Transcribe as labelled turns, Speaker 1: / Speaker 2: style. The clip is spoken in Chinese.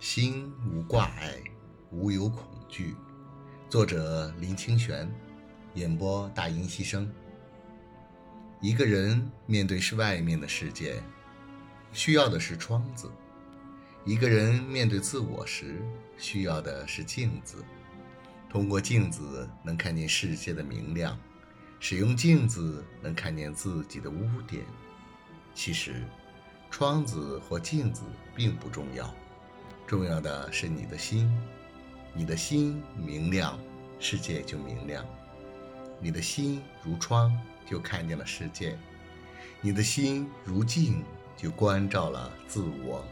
Speaker 1: 心无挂碍，无有恐惧。作者林清玄，演播大音希声。一个人面对是外面的世界，需要的是窗子；一个人面对自我时，需要的是镜子。通过镜子能看见世界的明亮，使用镜子能看见自己的污点。其实，窗子或镜子并不重要。重要的是你的心，你的心明亮，世界就明亮；你的心如窗，就看见了世界；你的心如镜，就关照了自我。